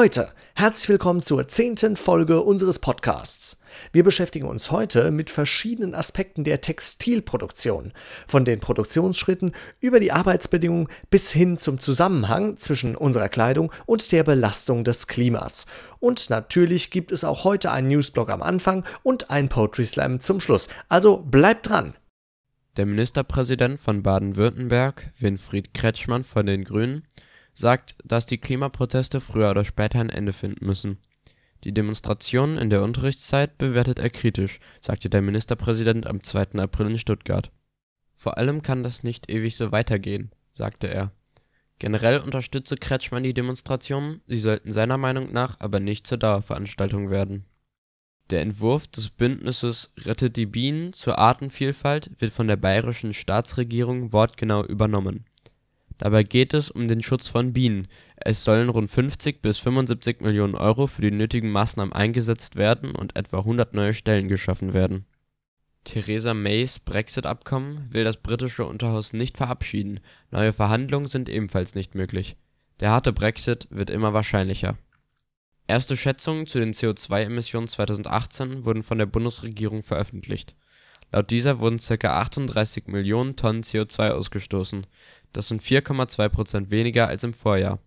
Leute, herzlich willkommen zur zehnten Folge unseres Podcasts. Wir beschäftigen uns heute mit verschiedenen Aspekten der Textilproduktion, von den Produktionsschritten über die Arbeitsbedingungen bis hin zum Zusammenhang zwischen unserer Kleidung und der Belastung des Klimas. Und natürlich gibt es auch heute einen Newsblog am Anfang und einen Poetry Slam zum Schluss. Also bleibt dran! Der Ministerpräsident von Baden-Württemberg, Winfried Kretschmann von den Grünen, sagt, dass die Klimaproteste früher oder später ein Ende finden müssen. Die Demonstrationen in der Unterrichtszeit bewertet er kritisch, sagte der Ministerpräsident am 2. April in Stuttgart. Vor allem kann das nicht ewig so weitergehen, sagte er. Generell unterstütze Kretschmann die Demonstrationen, sie sollten seiner Meinung nach aber nicht zur Dauerveranstaltung werden. Der Entwurf des Bündnisses Rettet die Bienen zur Artenvielfalt wird von der bayerischen Staatsregierung wortgenau übernommen Dabei geht es um den Schutz von Bienen, es sollen rund 50 bis 75 Millionen Euro für die nötigen Maßnahmen eingesetzt werden und etwa 100 neue Stellen geschaffen werden. Theresa Mays Brexit-Abkommen will das britische Unterhaus nicht verabschieden, neue Verhandlungen sind ebenfalls nicht möglich. Der harte Brexit wird immer wahrscheinlicher. Erste Schätzungen zu den CO2-Emissionen 2018 wurden von der Bundesregierung veröffentlicht. Laut dieser wurden ca. 38 Millionen Tonnen CO2 ausgestoßen das sind 4,2 Prozent weniger als im Vorjahr.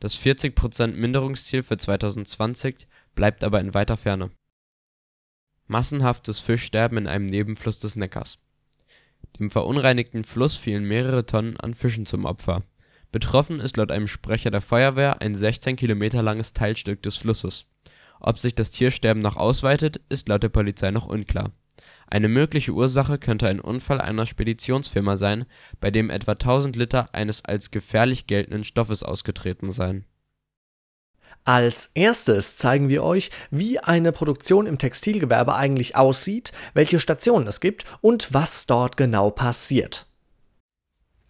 Das 40-Prozent-Minderungsziel für 2020 bleibt aber in weiter Ferne. Massenhaftes Fischsterben in einem Nebenfluss des Neckars. Dem verunreinigten Fluss fielen mehrere Tonnen an Fischen zum Opfer. Betroffen ist laut einem Sprecher der Feuerwehr ein 16 Kilometer langes Teilstück des Flusses. Ob sich das Tiersterben noch ausweitet, ist laut der Polizei noch unklar eine mögliche Ursache könnte ein Unfall einer Speditionsfirma sein, bei dem etwa 1000 Liter eines als gefährlich geltenden Stoffes ausgetreten seien. Als erstes zeigen wir euch, wie eine Produktion im Textilgewerbe eigentlich aussieht, welche Stationen es gibt und was dort genau passiert.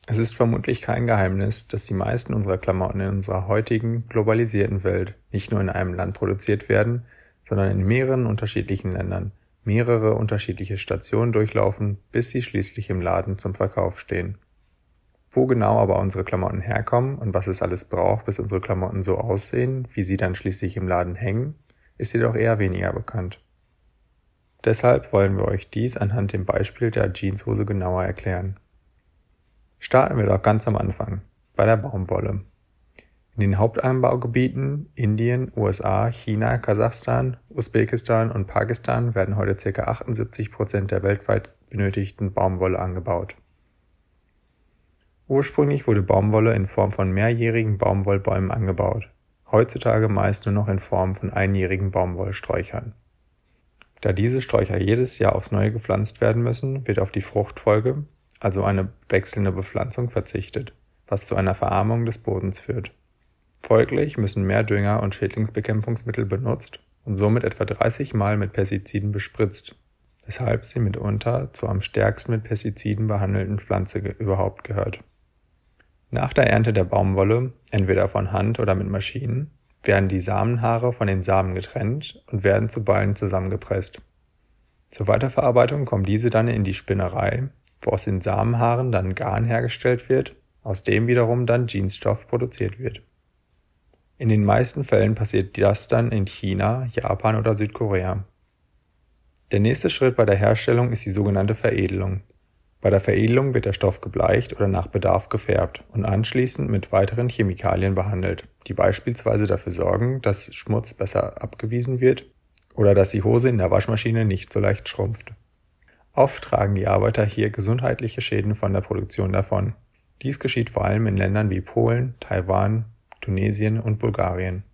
Es ist vermutlich kein Geheimnis, dass die meisten unserer Klamotten in unserer heutigen globalisierten Welt nicht nur in einem Land produziert werden, sondern in mehreren unterschiedlichen Ländern mehrere unterschiedliche Stationen durchlaufen, bis sie schließlich im Laden zum Verkauf stehen. Wo genau aber unsere Klamotten herkommen und was es alles braucht, bis unsere Klamotten so aussehen, wie sie dann schließlich im Laden hängen, ist jedoch eher weniger bekannt. Deshalb wollen wir euch dies anhand dem Beispiel der Jeanshose genauer erklären. Starten wir doch ganz am Anfang, bei der Baumwolle. In den Hauptanbaugebieten Indien, USA, China, Kasachstan, Usbekistan und Pakistan werden heute ca. 78 Prozent der weltweit benötigten Baumwolle angebaut. Ursprünglich wurde Baumwolle in Form von mehrjährigen Baumwollbäumen angebaut, heutzutage meist nur noch in Form von einjährigen Baumwollsträuchern. Da diese Sträucher jedes Jahr aufs Neue gepflanzt werden müssen, wird auf die Fruchtfolge, also eine wechselnde Bepflanzung, verzichtet, was zu einer Verarmung des Bodens führt Folglich müssen mehr Dünger und Schädlingsbekämpfungsmittel benutzt und somit etwa 30 Mal mit Pestiziden bespritzt, weshalb sie mitunter zur am stärksten mit Pestiziden behandelten Pflanze überhaupt gehört. Nach der Ernte der Baumwolle, entweder von Hand oder mit Maschinen, werden die Samenhaare von den Samen getrennt und werden zu Ballen zusammengepresst. Zur Weiterverarbeitung kommen diese dann in die Spinnerei, wo aus den Samenhaaren dann Garn hergestellt wird, aus dem wiederum dann Jeansstoff produziert wird in den meisten Fällen passiert das dann in China, Japan oder Südkorea. Der nächste Schritt bei der Herstellung ist die sogenannte Veredelung. Bei der Veredelung wird der Stoff gebleicht oder nach Bedarf gefärbt und anschließend mit weiteren Chemikalien behandelt, die beispielsweise dafür sorgen, dass Schmutz besser abgewiesen wird oder dass die Hose in der Waschmaschine nicht so leicht schrumpft. Oft tragen die Arbeiter hier gesundheitliche Schäden von der Produktion davon. Dies geschieht vor allem in Ländern wie Polen, Taiwan, Tunesien und Bulgarien.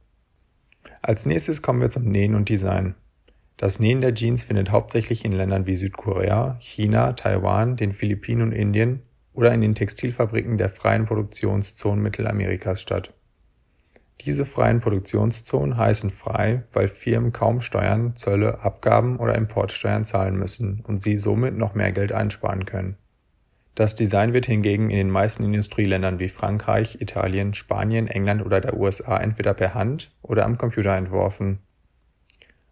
Als nächstes kommen wir zum Nähen und Design. Das Nähen der Jeans findet hauptsächlich in Ländern wie Südkorea, China, Taiwan, den Philippinen und Indien oder in den Textilfabriken der freien Produktionszonen Mittelamerikas statt. Diese freien Produktionszonen heißen frei, weil Firmen kaum Steuern, Zölle, Abgaben oder Importsteuern zahlen müssen und sie somit noch mehr Geld einsparen können. Das Design wird hingegen in den meisten Industrieländern wie Frankreich, Italien, Spanien, England oder der USA entweder per Hand oder am Computer entworfen.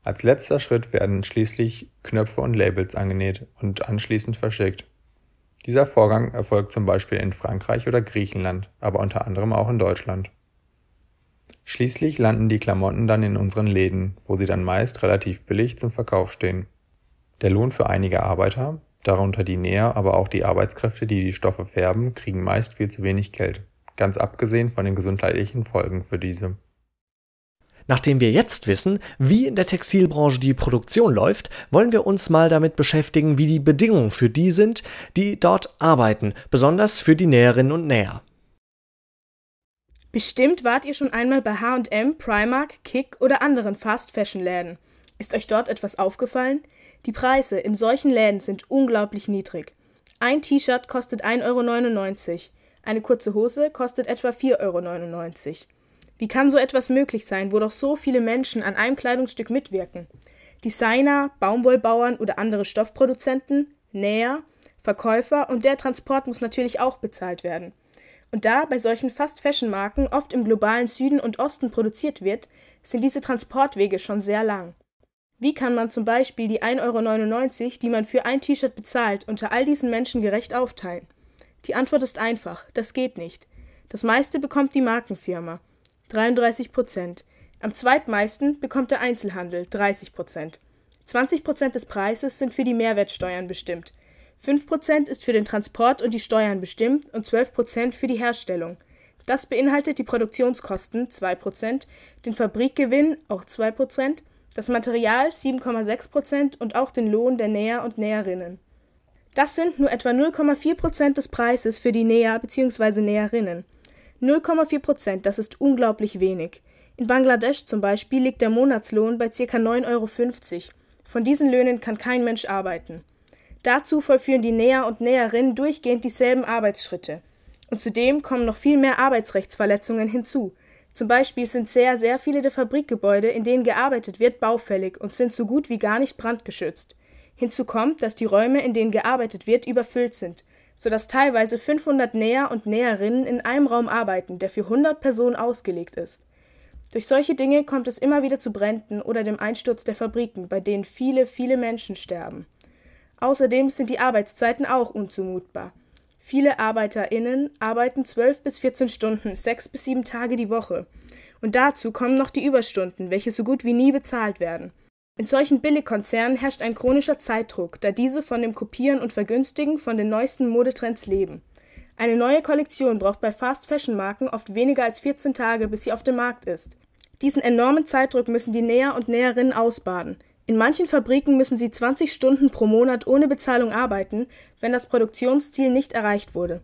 Als letzter Schritt werden schließlich Knöpfe und Labels angenäht und anschließend verschickt. Dieser Vorgang erfolgt zum Beispiel in Frankreich oder Griechenland, aber unter anderem auch in Deutschland. Schließlich landen die Klamotten dann in unseren Läden, wo sie dann meist relativ billig zum Verkauf stehen. Der Lohn für einige Arbeiter, darunter die Näher, aber auch die Arbeitskräfte, die die Stoffe färben, kriegen meist viel zu wenig Geld, ganz abgesehen von den gesundheitlichen Folgen für diese. Nachdem wir jetzt wissen, wie in der Textilbranche die Produktion läuft, wollen wir uns mal damit beschäftigen, wie die Bedingungen für die sind, die dort arbeiten, besonders für die Näherinnen und Näher. Bestimmt wart ihr schon einmal bei H&M, Primark, Kick oder anderen Fast-Fashion-Läden. Ist euch dort etwas aufgefallen? Die Preise in solchen Läden sind unglaublich niedrig. Ein T-Shirt kostet 1,99 Euro. Eine kurze Hose kostet etwa 4,99 Euro. Wie kann so etwas möglich sein, wo doch so viele Menschen an einem Kleidungsstück mitwirken? Designer, Baumwollbauern oder andere Stoffproduzenten, Näher, Verkäufer und der Transport muss natürlich auch bezahlt werden. Und da bei solchen Fast-Fashion-Marken oft im globalen Süden und Osten produziert wird, sind diese Transportwege schon sehr lang. Wie kann man zum Beispiel die 1,99 Euro, die man für ein T-Shirt bezahlt, unter all diesen Menschen gerecht aufteilen? Die Antwort ist einfach, das geht nicht. Das meiste bekommt die Markenfirma, 33 Prozent. Am zweitmeisten bekommt der Einzelhandel, 30 Prozent. 20 Prozent des Preises sind für die Mehrwertsteuern bestimmt, 5% ist für den Transport und die Steuern bestimmt und 12% für die Herstellung. Das beinhaltet die Produktionskosten 2%, den Fabrikgewinn auch 2%, das Material 7,6% und auch den Lohn der Näher und Näherinnen. Das sind nur etwa 0,4% des Preises für die Näher bzw. Näherinnen. 0,4%, das ist unglaublich wenig. In Bangladesch zum Beispiel liegt der Monatslohn bei ca. 9,50 Euro. Von diesen Löhnen kann kein Mensch arbeiten. Dazu vollführen die Näher und Näherinnen durchgehend dieselben Arbeitsschritte. Und zudem kommen noch viel mehr Arbeitsrechtsverletzungen hinzu. Zum Beispiel sind sehr, sehr viele der Fabrikgebäude, in denen gearbeitet wird, baufällig und sind so gut wie gar nicht brandgeschützt. Hinzu kommt, dass die Räume, in denen gearbeitet wird, überfüllt sind, sodass teilweise 500 Näher und Näherinnen in einem Raum arbeiten, der für 100 Personen ausgelegt ist. Durch solche Dinge kommt es immer wieder zu Bränden oder dem Einsturz der Fabriken, bei denen viele, viele Menschen sterben. Außerdem sind die Arbeitszeiten auch unzumutbar. Viele ArbeiterInnen arbeiten 12 bis 14 Stunden, sechs bis sieben Tage die Woche. Und dazu kommen noch die Überstunden, welche so gut wie nie bezahlt werden. In solchen Billigkonzernen herrscht ein chronischer Zeitdruck, da diese von dem Kopieren und Vergünstigen von den neuesten Modetrends leben. Eine neue Kollektion braucht bei Fast-Fashion-Marken oft weniger als 14 Tage, bis sie auf dem Markt ist. Diesen enormen Zeitdruck müssen die Näher und Näherinnen ausbaden. In manchen Fabriken müssen sie 20 Stunden pro Monat ohne Bezahlung arbeiten, wenn das Produktionsziel nicht erreicht wurde.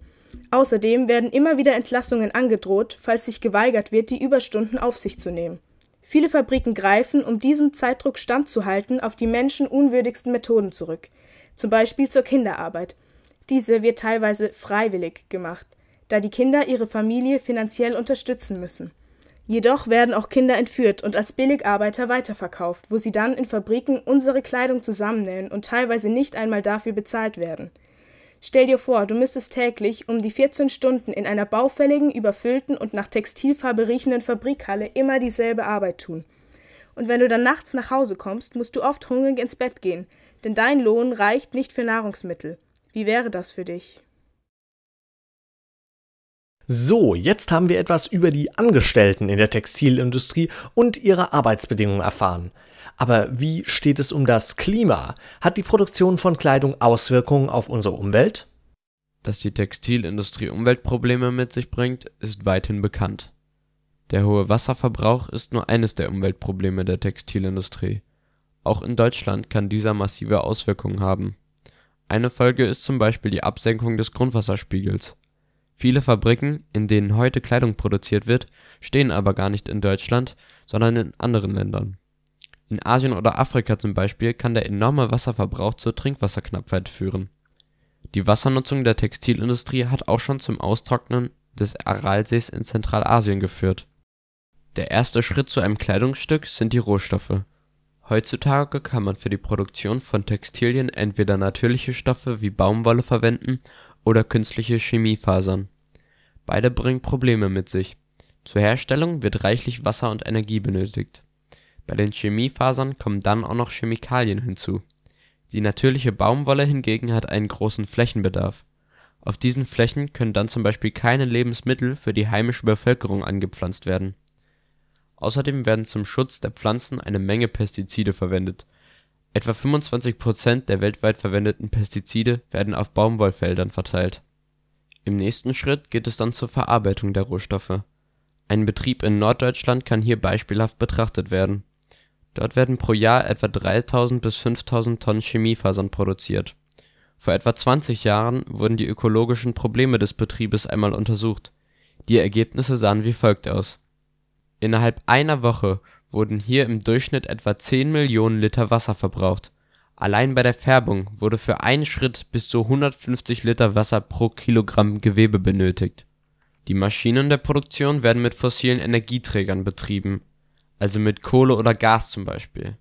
Außerdem werden immer wieder Entlassungen angedroht, falls sich geweigert wird, die Überstunden auf sich zu nehmen. Viele Fabriken greifen, um diesem Zeitdruck standzuhalten, auf die menschenunwürdigsten Methoden zurück, zum Beispiel zur Kinderarbeit. Diese wird teilweise freiwillig gemacht, da die Kinder ihre Familie finanziell unterstützen müssen. Jedoch werden auch Kinder entführt und als Billigarbeiter weiterverkauft, wo sie dann in Fabriken unsere Kleidung zusammennähen und teilweise nicht einmal dafür bezahlt werden. Stell dir vor, du müsstest täglich um die 14 Stunden in einer baufälligen, überfüllten und nach Textilfarbe riechenden Fabrikhalle immer dieselbe Arbeit tun. Und wenn du dann nachts nach Hause kommst, musst du oft hungrig ins Bett gehen, denn dein Lohn reicht nicht für Nahrungsmittel. Wie wäre das für dich? So, jetzt haben wir etwas über die Angestellten in der Textilindustrie und ihre Arbeitsbedingungen erfahren. Aber wie steht es um das Klima? Hat die Produktion von Kleidung Auswirkungen auf unsere Umwelt? Dass die Textilindustrie Umweltprobleme mit sich bringt, ist weithin bekannt. Der hohe Wasserverbrauch ist nur eines der Umweltprobleme der Textilindustrie. Auch in Deutschland kann dieser massive Auswirkungen haben. Eine Folge ist zum Beispiel die Absenkung des Grundwasserspiegels Viele Fabriken, in denen heute Kleidung produziert wird, stehen aber gar nicht in Deutschland, sondern in anderen Ländern. In Asien oder Afrika zum Beispiel kann der enorme Wasserverbrauch zur Trinkwasserknappheit führen. Die Wassernutzung der Textilindustrie hat auch schon zum Austrocknen des Aralsees in Zentralasien geführt. Der erste Schritt zu einem Kleidungsstück sind die Rohstoffe. Heutzutage kann man für die Produktion von Textilien entweder natürliche Stoffe wie Baumwolle verwenden oder künstliche Chemiefasern Beide bringen Probleme mit sich. Zur Herstellung wird reichlich Wasser und Energie benötigt. Bei den Chemiefasern kommen dann auch noch Chemikalien hinzu. Die natürliche Baumwolle hingegen hat einen großen Flächenbedarf. Auf diesen Flächen können dann zum Beispiel keine Lebensmittel für die heimische Bevölkerung angepflanzt werden. Außerdem werden zum Schutz der Pflanzen eine Menge Pestizide verwendet. Etwa 25 Prozent der weltweit verwendeten Pestizide werden auf Baumwollfeldern verteilt. Im nächsten Schritt geht es dann zur Verarbeitung der Rohstoffe. Ein Betrieb in Norddeutschland kann hier beispielhaft betrachtet werden. Dort werden pro Jahr etwa 3000 bis 5000 Tonnen Chemiefasern produziert. Vor etwa 20 Jahren wurden die ökologischen Probleme des Betriebes einmal untersucht. Die Ergebnisse sahen wie folgt aus: Innerhalb einer Woche wurden hier im Durchschnitt etwa 10 Millionen Liter Wasser verbraucht. Allein bei der Färbung wurde für einen Schritt bis zu 150 Liter Wasser pro Kilogramm Gewebe benötigt. Die Maschinen der Produktion werden mit fossilen Energieträgern betrieben, also mit Kohle oder Gas zum Beispiel.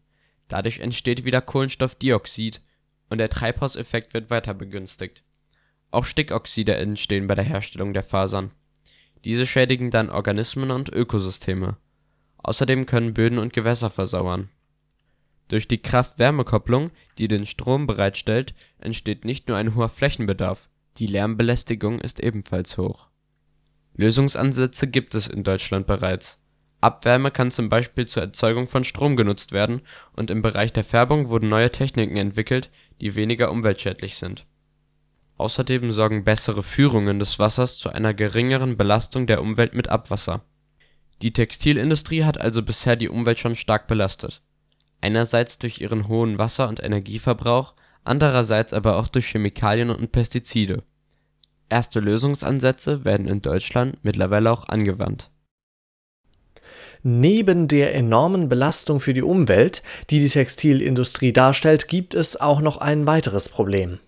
Dadurch entsteht wieder Kohlenstoffdioxid und der Treibhauseffekt wird weiter begünstigt. Auch Stickoxide entstehen bei der Herstellung der Fasern. Diese schädigen dann Organismen und Ökosysteme. Außerdem können Böden und Gewässer versauern. Durch die Kraft-Wärme-Kopplung, die den Strom bereitstellt, entsteht nicht nur ein hoher Flächenbedarf, die Lärmbelästigung ist ebenfalls hoch. Lösungsansätze gibt es in Deutschland bereits. Abwärme kann zum Beispiel zur Erzeugung von Strom genutzt werden und im Bereich der Färbung wurden neue Techniken entwickelt, die weniger umweltschädlich sind. Außerdem sorgen bessere Führungen des Wassers zu einer geringeren Belastung der Umwelt mit Abwasser. Die Textilindustrie hat also bisher die Umwelt schon stark belastet. Einerseits durch ihren hohen Wasser und Energieverbrauch, andererseits aber auch durch Chemikalien und Pestizide. Erste Lösungsansätze werden in Deutschland mittlerweile auch angewandt. Neben der enormen Belastung für die Umwelt, die die Textilindustrie darstellt, gibt es auch noch ein weiteres Problem.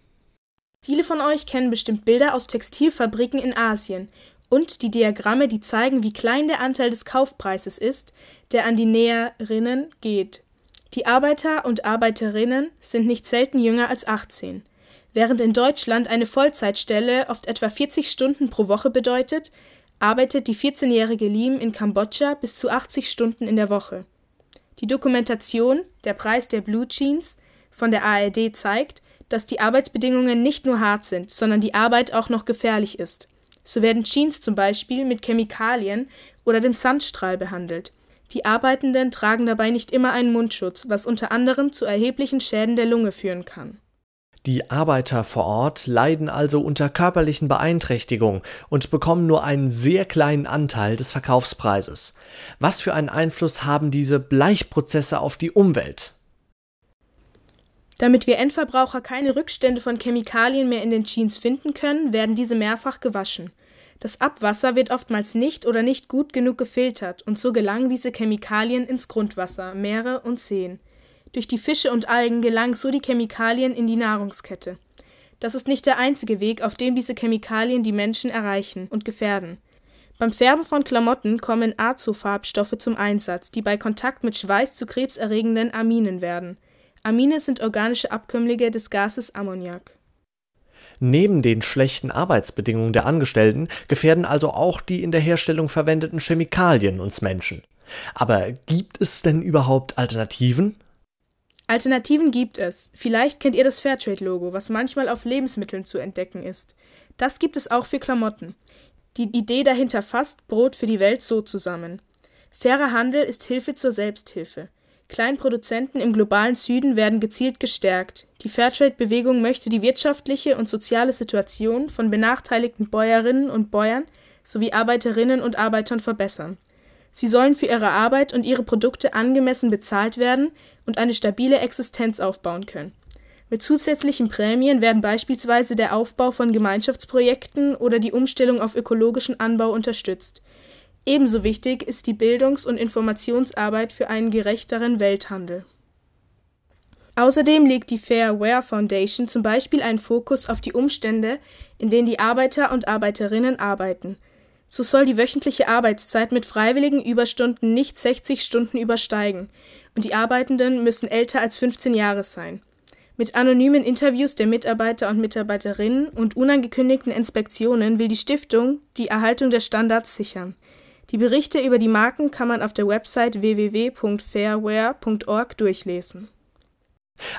Viele von euch kennen bestimmt Bilder aus Textilfabriken in Asien und die Diagramme, die zeigen, wie klein der Anteil des Kaufpreises ist, der an die Näherinnen geht. Die Arbeiter und Arbeiterinnen sind nicht selten jünger als 18. Während in Deutschland eine Vollzeitstelle oft etwa 40 Stunden pro Woche bedeutet, arbeitet die 14-jährige Lim in Kambodscha bis zu 80 Stunden in der Woche. Die Dokumentation Der Preis der Blue Jeans von der ARD zeigt, dass die Arbeitsbedingungen nicht nur hart sind, sondern die Arbeit auch noch gefährlich ist. So werden Jeans zum Beispiel mit Chemikalien oder dem Sandstrahl behandelt. Die Arbeitenden tragen dabei nicht immer einen Mundschutz, was unter anderem zu erheblichen Schäden der Lunge führen kann. Die Arbeiter vor Ort leiden also unter körperlichen Beeinträchtigungen und bekommen nur einen sehr kleinen Anteil des Verkaufspreises. Was für einen Einfluss haben diese Bleichprozesse auf die Umwelt? Damit wir Endverbraucher keine Rückstände von Chemikalien mehr in den Jeans finden können, werden diese mehrfach gewaschen. Das Abwasser wird oftmals nicht oder nicht gut genug gefiltert und so gelangen diese Chemikalien ins Grundwasser, Meere und Seen. Durch die Fische und Algen gelangen so die Chemikalien in die Nahrungskette. Das ist nicht der einzige Weg, auf dem diese Chemikalien die Menschen erreichen und gefährden. Beim Färben von Klamotten kommen Azofarbstoffe zum Einsatz, die bei Kontakt mit Schweiß zu krebserregenden Aminen werden. Amine sind organische Abkömmlinge des Gases Ammoniak. Neben den schlechten Arbeitsbedingungen der Angestellten gefährden also auch die in der Herstellung verwendeten Chemikalien uns Menschen. Aber gibt es denn überhaupt Alternativen? Alternativen gibt es. Vielleicht kennt ihr das Fairtrade-Logo, was manchmal auf Lebensmitteln zu entdecken ist. Das gibt es auch für Klamotten. Die Idee dahinter fasst Brot für die Welt so zusammen. Fairer Handel ist Hilfe zur Selbsthilfe. Kleinproduzenten im globalen Süden werden gezielt gestärkt. Die Fairtrade-Bewegung möchte die wirtschaftliche und soziale Situation von benachteiligten Bäuerinnen und Bäuern sowie Arbeiterinnen und Arbeitern verbessern. Sie sollen für ihre Arbeit und ihre Produkte angemessen bezahlt werden und eine stabile Existenz aufbauen können. Mit zusätzlichen Prämien werden beispielsweise der Aufbau von Gemeinschaftsprojekten oder die Umstellung auf ökologischen Anbau unterstützt. Ebenso wichtig ist die Bildungs- und Informationsarbeit für einen gerechteren Welthandel. Außerdem legt die Fair Wear Foundation zum Beispiel einen Fokus auf die Umstände, in denen die Arbeiter und Arbeiterinnen arbeiten. So soll die wöchentliche Arbeitszeit mit freiwilligen Überstunden nicht 60 Stunden übersteigen und die Arbeitenden müssen älter als 15 Jahre sein. Mit anonymen Interviews der Mitarbeiter und Mitarbeiterinnen und unangekündigten Inspektionen will die Stiftung die Erhaltung der Standards sichern. Die Berichte über die Marken kann man auf der Website www.fairwear.org durchlesen.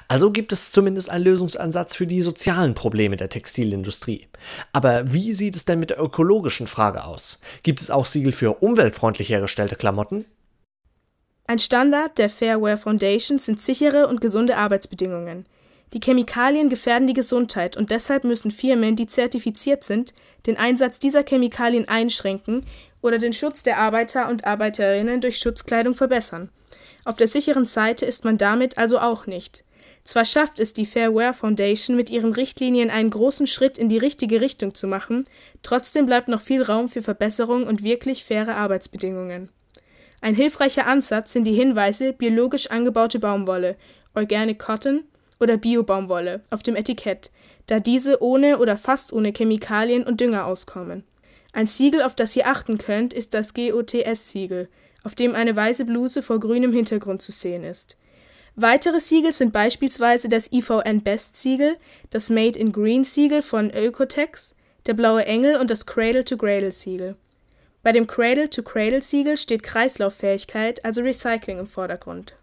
Also gibt es zumindest einen Lösungsansatz für die sozialen Probleme der Textilindustrie. Aber wie sieht es denn mit der ökologischen Frage aus? Gibt es auch Siegel für umweltfreundlich hergestellte Klamotten? Ein Standard der Fairware Foundation sind sichere und gesunde Arbeitsbedingungen. Die Chemikalien gefährden die Gesundheit und deshalb müssen Firmen, die zertifiziert sind, den Einsatz dieser Chemikalien einschränken oder den Schutz der Arbeiter und Arbeiterinnen durch Schutzkleidung verbessern. Auf der sicheren Seite ist man damit also auch nicht. Zwar schafft es die Fairware Foundation mit ihren Richtlinien einen großen Schritt in die richtige Richtung zu machen, trotzdem bleibt noch viel Raum für Verbesserung und wirklich faire Arbeitsbedingungen. Ein hilfreicher Ansatz sind die Hinweise biologisch angebaute Baumwolle, Organic Cotton oder Bio-Baumwolle auf dem Etikett, da diese ohne oder fast ohne Chemikalien und Dünger auskommen. Ein Siegel, auf das ihr achten könnt, ist das GOTS-Siegel, auf dem eine weiße Bluse vor grünem Hintergrund zu sehen ist. Weitere Siegel sind beispielsweise das IVN Best Siegel, das Made in Green Siegel von Ökotex, der blaue Engel und das Cradle to Cradle Siegel. Bei dem Cradle-to-Cradle-Siegel steht Kreislauffähigkeit, also Recycling im Vordergrund.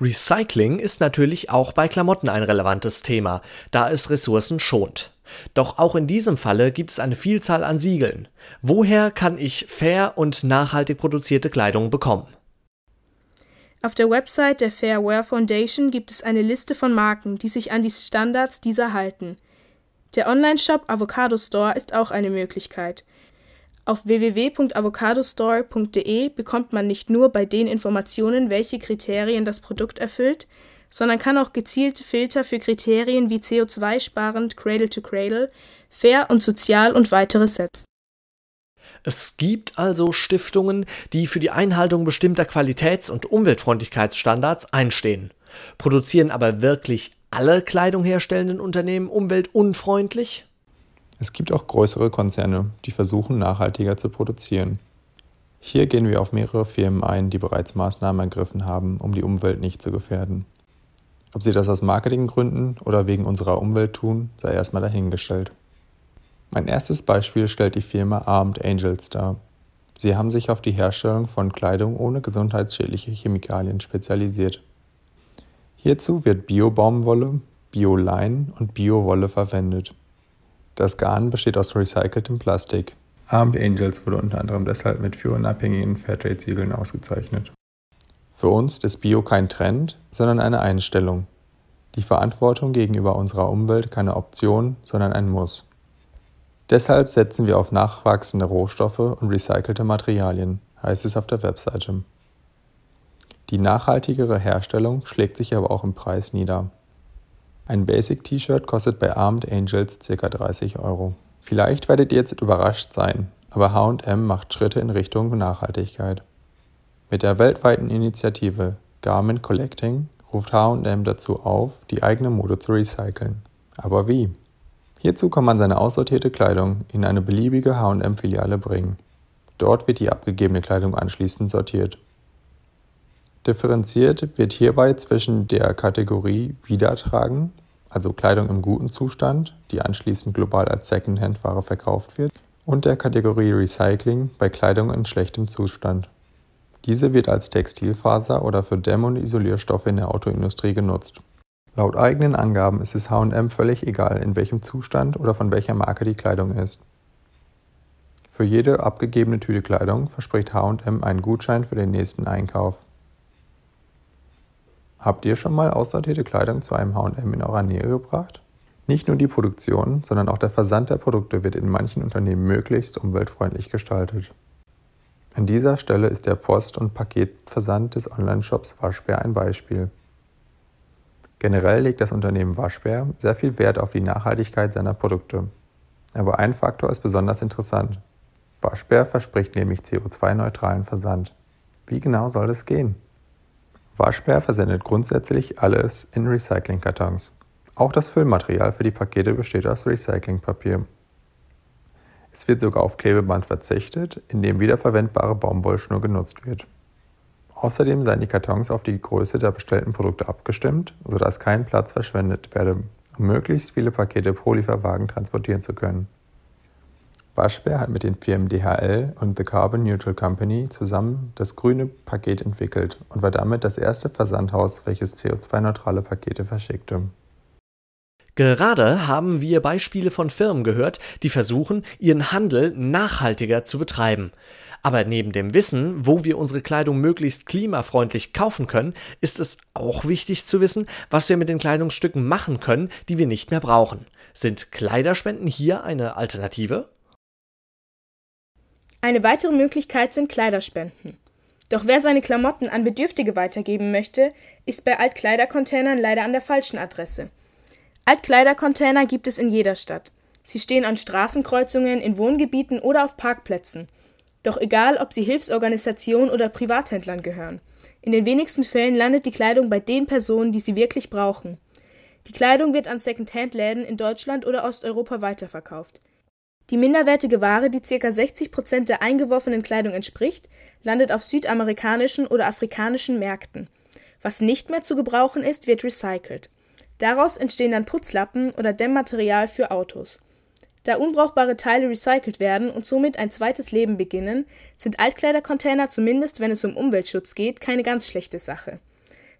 Recycling ist natürlich auch bei Klamotten ein relevantes Thema, da es Ressourcen schont. Doch auch in diesem Falle gibt es eine Vielzahl an Siegeln. Woher kann ich fair und nachhaltig produzierte Kleidung bekommen? Auf der Website der Fair Wear Foundation gibt es eine Liste von Marken, die sich an die Standards dieser halten. Der Online-Shop Avocado Store ist auch eine Möglichkeit. Auf www.avocadostore.de bekommt man nicht nur bei den Informationen, welche Kriterien das Produkt erfüllt, sondern kann auch gezielte Filter für Kriterien wie CO2-sparend, Cradle to Cradle, fair und sozial und weitere setzen. Es gibt also Stiftungen, die für die Einhaltung bestimmter Qualitäts- und Umweltfreundlichkeitsstandards einstehen, produzieren aber wirklich alle Kleidung herstellenden Unternehmen umweltunfreundlich? Es gibt auch größere Konzerne, die versuchen, nachhaltiger zu produzieren. Hier gehen wir auf mehrere Firmen ein, die bereits Maßnahmen ergriffen haben, um die Umwelt nicht zu gefährden. Ob sie das aus Marketinggründen oder wegen unserer Umwelt tun, sei erstmal dahingestellt. Mein erstes Beispiel stellt die Firma Armed Angels dar. Sie haben sich auf die Herstellung von Kleidung ohne gesundheitsschädliche Chemikalien spezialisiert. Hierzu wird Bio-Baumwolle, Bio-Lein und Bio-Wolle verwendet. Das Garn besteht aus recyceltem Plastik. Armed Angels wurde unter anderem deshalb mit vier unabhängigen Fairtrade-Siegeln ausgezeichnet. Für uns ist Bio kein Trend, sondern eine Einstellung. Die Verantwortung gegenüber unserer Umwelt keine Option, sondern ein Muss. Deshalb setzen wir auf nachwachsende Rohstoffe und recycelte Materialien, heißt es auf der Webseite. Die nachhaltigere Herstellung schlägt sich aber auch im Preis nieder. Ein Basic-T-Shirt kostet bei Armed Angels ca. 30 Euro. Vielleicht werdet ihr jetzt überrascht sein, aber HM macht Schritte in Richtung Nachhaltigkeit. Mit der weltweiten Initiative Garment Collecting ruft HM dazu auf, die eigene Mode zu recyceln. Aber wie? Hierzu kann man seine aussortierte Kleidung in eine beliebige HM-Filiale bringen. Dort wird die abgegebene Kleidung anschließend sortiert. Differenziert wird hierbei zwischen der Kategorie Wiedertragen, also Kleidung im guten Zustand, die anschließend global als Secondhand-Ware verkauft wird, und der Kategorie Recycling bei Kleidung in schlechtem Zustand. Diese wird als Textilfaser oder für Dämm- und Isolierstoffe in der Autoindustrie genutzt. Laut eigenen Angaben ist es H&M völlig egal, in welchem Zustand oder von welcher Marke die Kleidung ist. Für jede abgegebene Tüte Kleidung verspricht H&M einen Gutschein für den nächsten Einkauf. Habt ihr schon mal aussortierte Kleidung zu einem H&M in eurer Nähe gebracht? Nicht nur die Produktion, sondern auch der Versand der Produkte wird in manchen Unternehmen möglichst umweltfreundlich gestaltet. An dieser Stelle ist der Post- und Paketversand des Online-Shops Waschbär ein Beispiel. Generell legt das Unternehmen Waschbär sehr viel Wert auf die Nachhaltigkeit seiner Produkte. Aber ein Faktor ist besonders interessant. Waschbär verspricht nämlich CO2-neutralen Versand. Wie genau soll das gehen? Waschbär versendet grundsätzlich alles in Recyclingkartons. Auch das Füllmaterial für die Pakete besteht aus Recyclingpapier. Es wird sogar auf Klebeband verzichtet, in dem wiederverwendbare Baumwollschnur genutzt wird. Außerdem seien die Kartons auf die Größe der bestellten Produkte abgestimmt, sodass kein Platz verschwendet werde, um möglichst viele Pakete pro Lieferwagen transportieren zu können. Waschbär hat mit den Firmen DHL und The Carbon Neutral Company zusammen das grüne Paket entwickelt und war damit das erste Versandhaus, welches CO2-neutrale Pakete verschickte. Gerade haben wir Beispiele von Firmen gehört, die versuchen, ihren Handel nachhaltiger zu betreiben. Aber neben dem Wissen, wo wir unsere Kleidung möglichst klimafreundlich kaufen können, ist es auch wichtig zu wissen, was wir mit den Kleidungsstücken machen können, die wir nicht mehr brauchen. Sind Kleiderspenden hier eine Alternative? Eine weitere Möglichkeit sind Kleiderspenden. Doch wer seine Klamotten an Bedürftige weitergeben möchte, ist bei Altkleidercontainern leider an der falschen Adresse. Altkleidercontainer gibt es in jeder Stadt. Sie stehen an Straßenkreuzungen, in Wohngebieten oder auf Parkplätzen. Doch egal, ob sie Hilfsorganisationen oder Privathändlern gehören. In den wenigsten Fällen landet die Kleidung bei den Personen, die sie wirklich brauchen. Die Kleidung wird an Secondhand-Läden in Deutschland oder Osteuropa weiterverkauft. Die minderwertige Ware, die ca. 60 Prozent der eingeworfenen Kleidung entspricht, landet auf südamerikanischen oder afrikanischen Märkten. Was nicht mehr zu gebrauchen ist, wird recycelt. Daraus entstehen dann Putzlappen oder Dämmmaterial für Autos. Da unbrauchbare Teile recycelt werden und somit ein zweites Leben beginnen, sind Altkleidercontainer zumindest, wenn es um Umweltschutz geht, keine ganz schlechte Sache.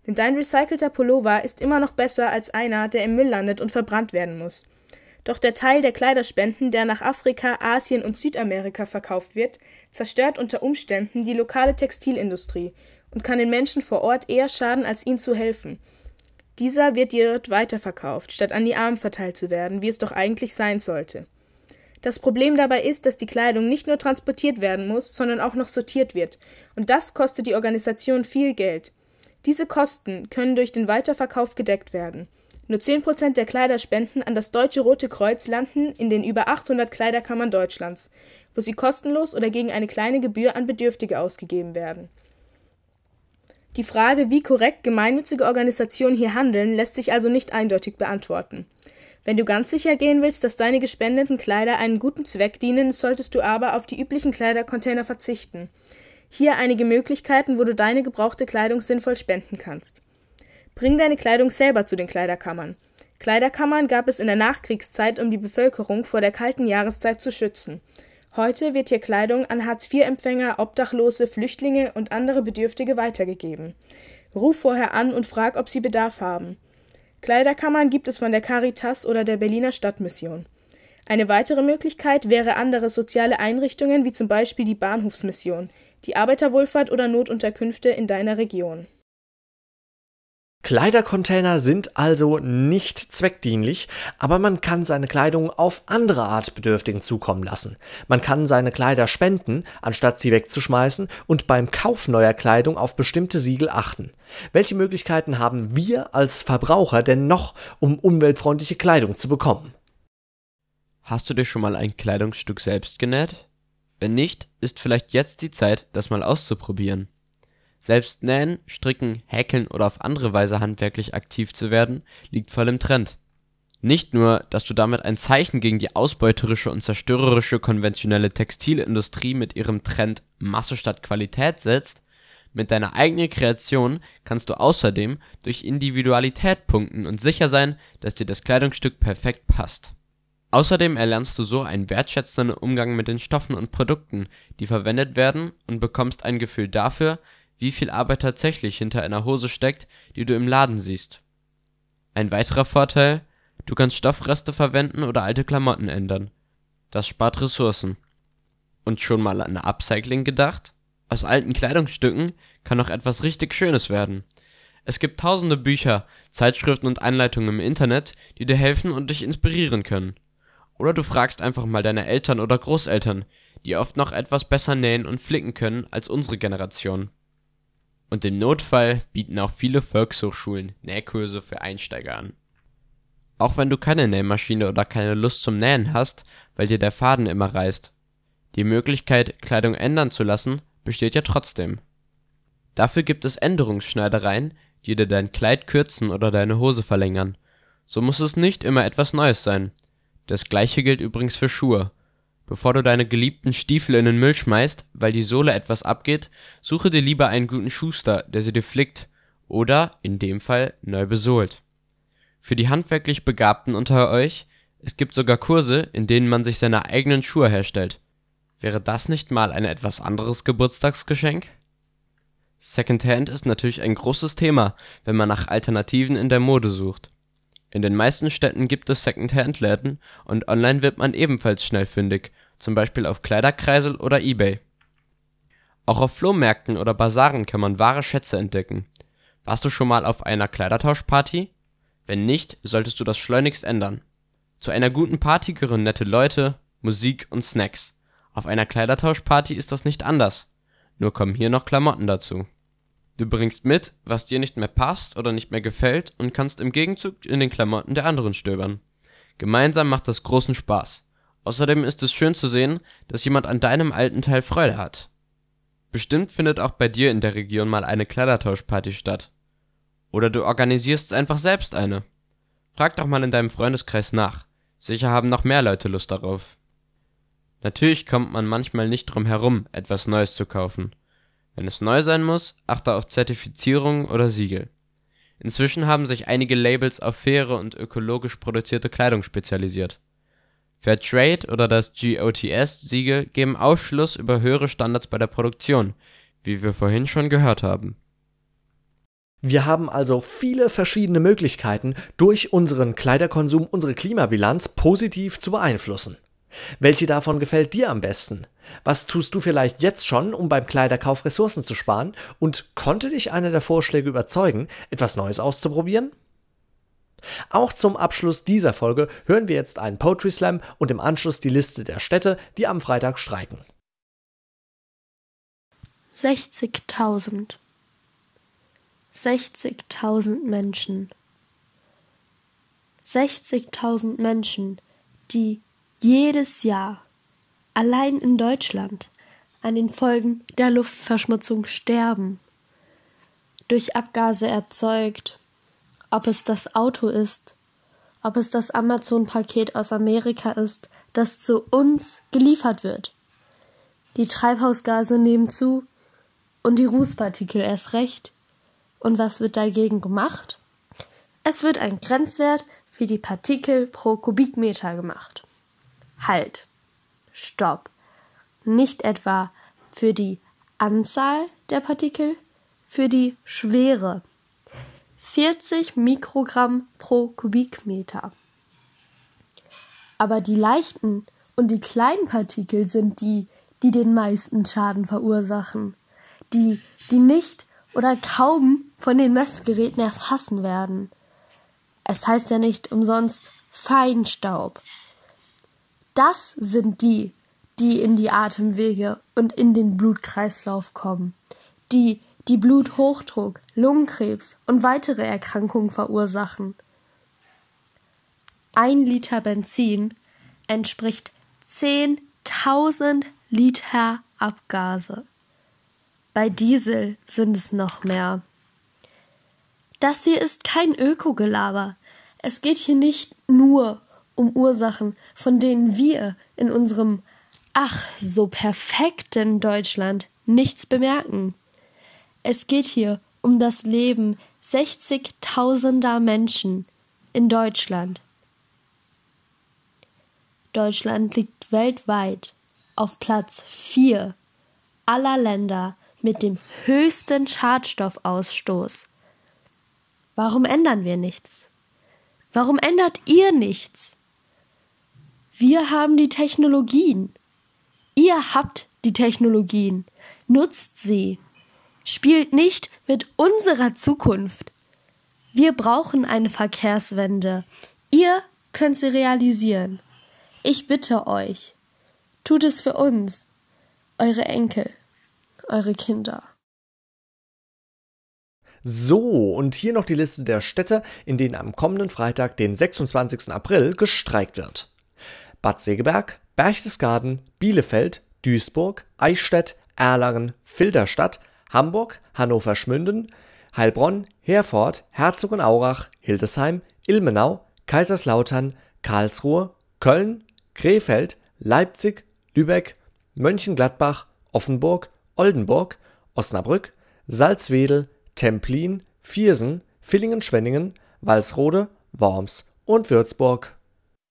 Denn dein recycelter Pullover ist immer noch besser als einer, der im Müll landet und verbrannt werden muss. Doch der Teil der Kleiderspenden, der nach Afrika, Asien und Südamerika verkauft wird, zerstört unter Umständen die lokale Textilindustrie und kann den Menschen vor Ort eher schaden, als ihnen zu helfen. Dieser wird dort weiterverkauft, statt an die Armen verteilt zu werden, wie es doch eigentlich sein sollte. Das Problem dabei ist, dass die Kleidung nicht nur transportiert werden muss, sondern auch noch sortiert wird, und das kostet die Organisation viel Geld. Diese Kosten können durch den Weiterverkauf gedeckt werden. Nur 10% der Kleiderspenden an das Deutsche Rote Kreuz landen in den über 800 Kleiderkammern Deutschlands, wo sie kostenlos oder gegen eine kleine Gebühr an Bedürftige ausgegeben werden. Die Frage, wie korrekt gemeinnützige Organisationen hier handeln, lässt sich also nicht eindeutig beantworten. Wenn du ganz sicher gehen willst, dass deine gespendeten Kleider einen guten Zweck dienen, solltest du aber auf die üblichen Kleidercontainer verzichten. Hier einige Möglichkeiten, wo du deine gebrauchte Kleidung sinnvoll spenden kannst. Bring deine Kleidung selber zu den Kleiderkammern. Kleiderkammern gab es in der Nachkriegszeit, um die Bevölkerung vor der kalten Jahreszeit zu schützen. Heute wird hier Kleidung an Hartz-IV-Empfänger, Obdachlose, Flüchtlinge und andere Bedürftige weitergegeben. Ruf vorher an und frag, ob sie Bedarf haben. Kleiderkammern gibt es von der Caritas oder der Berliner Stadtmission. Eine weitere Möglichkeit wäre andere soziale Einrichtungen wie zum Beispiel die Bahnhofsmission, die Arbeiterwohlfahrt oder Notunterkünfte in deiner Region. Kleidercontainer sind also nicht zweckdienlich, aber man kann seine Kleidung auf andere Art Bedürftigen zukommen lassen. Man kann seine Kleider spenden, anstatt sie wegzuschmeißen, und beim Kauf neuer Kleidung auf bestimmte Siegel achten. Welche Möglichkeiten haben wir als Verbraucher denn noch, um umweltfreundliche Kleidung zu bekommen? Hast du dir schon mal ein Kleidungsstück selbst genäht? Wenn nicht, ist vielleicht jetzt die Zeit, das mal auszuprobieren. Selbst nähen, stricken, häkeln oder auf andere Weise handwerklich aktiv zu werden, liegt voll im Trend. Nicht nur, dass du damit ein Zeichen gegen die ausbeuterische und zerstörerische konventionelle Textilindustrie mit ihrem Trend Masse statt Qualität setzt, mit deiner eigenen Kreation kannst du außerdem durch Individualität punkten und sicher sein, dass dir das Kleidungsstück perfekt passt. Außerdem erlernst du so einen wertschätzenden Umgang mit den Stoffen und Produkten, die verwendet werden und bekommst ein Gefühl dafür wie viel Arbeit tatsächlich hinter einer Hose steckt, die du im Laden siehst. Ein weiterer Vorteil: Du kannst Stoffreste verwenden oder alte Klamotten ändern. Das spart Ressourcen. Und schon mal an Upcycling gedacht? Aus alten Kleidungsstücken kann noch etwas richtig Schönes werden. Es gibt tausende Bücher, Zeitschriften und Anleitungen im Internet, die dir helfen und dich inspirieren können. Oder du fragst einfach mal deine Eltern oder Großeltern, die oft noch etwas besser nähen und flicken können als unsere Generation und im Notfall bieten auch viele Volkshochschulen Nähkurse für Einsteiger an. Auch wenn du keine Nähmaschine oder keine Lust zum Nähen hast, weil dir der Faden immer reißt. Die Möglichkeit, Kleidung ändern zu lassen, besteht ja trotzdem. Dafür gibt es Änderungsschneidereien, die dir dein Kleid kürzen oder deine Hose verlängern. So muss es nicht immer etwas Neues sein. Das gleiche gilt übrigens für Schuhe Bevor du deine geliebten Stiefel in den Müll schmeißt, weil die Sohle etwas abgeht, suche dir lieber einen guten Schuster, der sie dir flickt oder, in dem Fall, neu besohlt. Für die handwerklich Begabten unter euch, es gibt sogar Kurse, in denen man sich seine eigenen Schuhe herstellt. Wäre das nicht mal ein etwas anderes Geburtstagsgeschenk? Secondhand ist natürlich ein großes Thema, wenn man nach Alternativen in der Mode sucht in den meisten Städten gibt es Secondhand-Läden und online wird man ebenfalls schnell fündig, zum Beispiel auf Kleiderkreisel oder eBay. Auch auf Flohmärkten oder Basaren kann man wahre Schätze entdecken. Warst du schon mal auf einer Kleidertauschparty? Wenn nicht, solltest du das schleunigst ändern. Zu einer guten Party gehören nette Leute, Musik und Snacks. Auf einer Kleidertauschparty ist das nicht anders. Nur kommen hier noch Klamotten dazu. Du bringst mit, was dir nicht mehr passt oder nicht mehr gefällt und kannst im Gegenzug in den Klamotten der anderen stöbern. Gemeinsam macht das großen Spaß. Außerdem ist es schön zu sehen, dass jemand an deinem alten Teil Freude hat. Bestimmt findet auch bei dir in der Region mal eine Kleidertauschparty statt. Oder du organisierst einfach selbst eine. Frag doch mal in deinem Freundeskreis nach. Sicher haben noch mehr Leute Lust darauf. Natürlich kommt man manchmal nicht drum herum, etwas Neues zu kaufen. Wenn es neu sein muss, achte auf Zertifizierung oder Siegel. Inzwischen haben sich einige Labels auf faire und ökologisch produzierte Kleidung spezialisiert. Fairtrade oder das GOTS-Siegel geben Aufschluss über höhere Standards bei der Produktion, wie wir vorhin schon gehört haben. Wir haben also viele verschiedene Möglichkeiten, durch unseren Kleiderkonsum unsere Klimabilanz positiv zu beeinflussen. Welche davon gefällt dir am besten? Was tust du vielleicht jetzt schon, um beim Kleiderkauf Ressourcen zu sparen? Und konnte dich einer der Vorschläge überzeugen, etwas Neues auszuprobieren? Auch zum Abschluss dieser Folge hören wir jetzt einen Poetry Slam und im Anschluss die Liste der Städte, die am Freitag streiken. 60.000 60.000 Menschen 60.000 Menschen, die jedes Jahr allein in Deutschland an den Folgen der Luftverschmutzung sterben. Durch Abgase erzeugt, ob es das Auto ist, ob es das Amazon-Paket aus Amerika ist, das zu uns geliefert wird. Die Treibhausgase nehmen zu und die Rußpartikel erst recht. Und was wird dagegen gemacht? Es wird ein Grenzwert für die Partikel pro Kubikmeter gemacht. Halt. Stopp. Nicht etwa für die Anzahl der Partikel, für die Schwere. 40 Mikrogramm pro Kubikmeter. Aber die leichten und die kleinen Partikel sind die, die den meisten Schaden verursachen, die, die nicht oder kaum von den Messgeräten erfassen werden. Es heißt ja nicht umsonst Feinstaub. Das sind die, die in die Atemwege und in den Blutkreislauf kommen, die die Bluthochdruck, Lungenkrebs und weitere Erkrankungen verursachen. Ein Liter Benzin entspricht 10.000 Liter Abgase. Bei Diesel sind es noch mehr. Das hier ist kein Ökogelaber. Es geht hier nicht nur um Ursachen, von denen wir in unserem ach so perfekten Deutschland nichts bemerken. Es geht hier um das Leben 60.000er Menschen in Deutschland. Deutschland liegt weltweit auf Platz 4 aller Länder mit dem höchsten Schadstoffausstoß. Warum ändern wir nichts? Warum ändert ihr nichts? Wir haben die Technologien. Ihr habt die Technologien. Nutzt sie. Spielt nicht mit unserer Zukunft. Wir brauchen eine Verkehrswende. Ihr könnt sie realisieren. Ich bitte euch, tut es für uns, eure Enkel, eure Kinder. So, und hier noch die Liste der Städte, in denen am kommenden Freitag, den 26. April, gestreikt wird. Bad Segeberg, Berchtesgaden, Bielefeld, Duisburg, Eichstätt, Erlangen, Filderstadt, Hamburg, Hannover-Schmünden, Heilbronn, Herford, Herzogenaurach, Hildesheim, Ilmenau, Kaiserslautern, Karlsruhe, Köln, Krefeld, Leipzig, Lübeck, Mönchengladbach, Offenburg, Oldenburg, Osnabrück, Salzwedel, Templin, Viersen, Villingen-Schwenningen, Walsrode, Worms und Würzburg.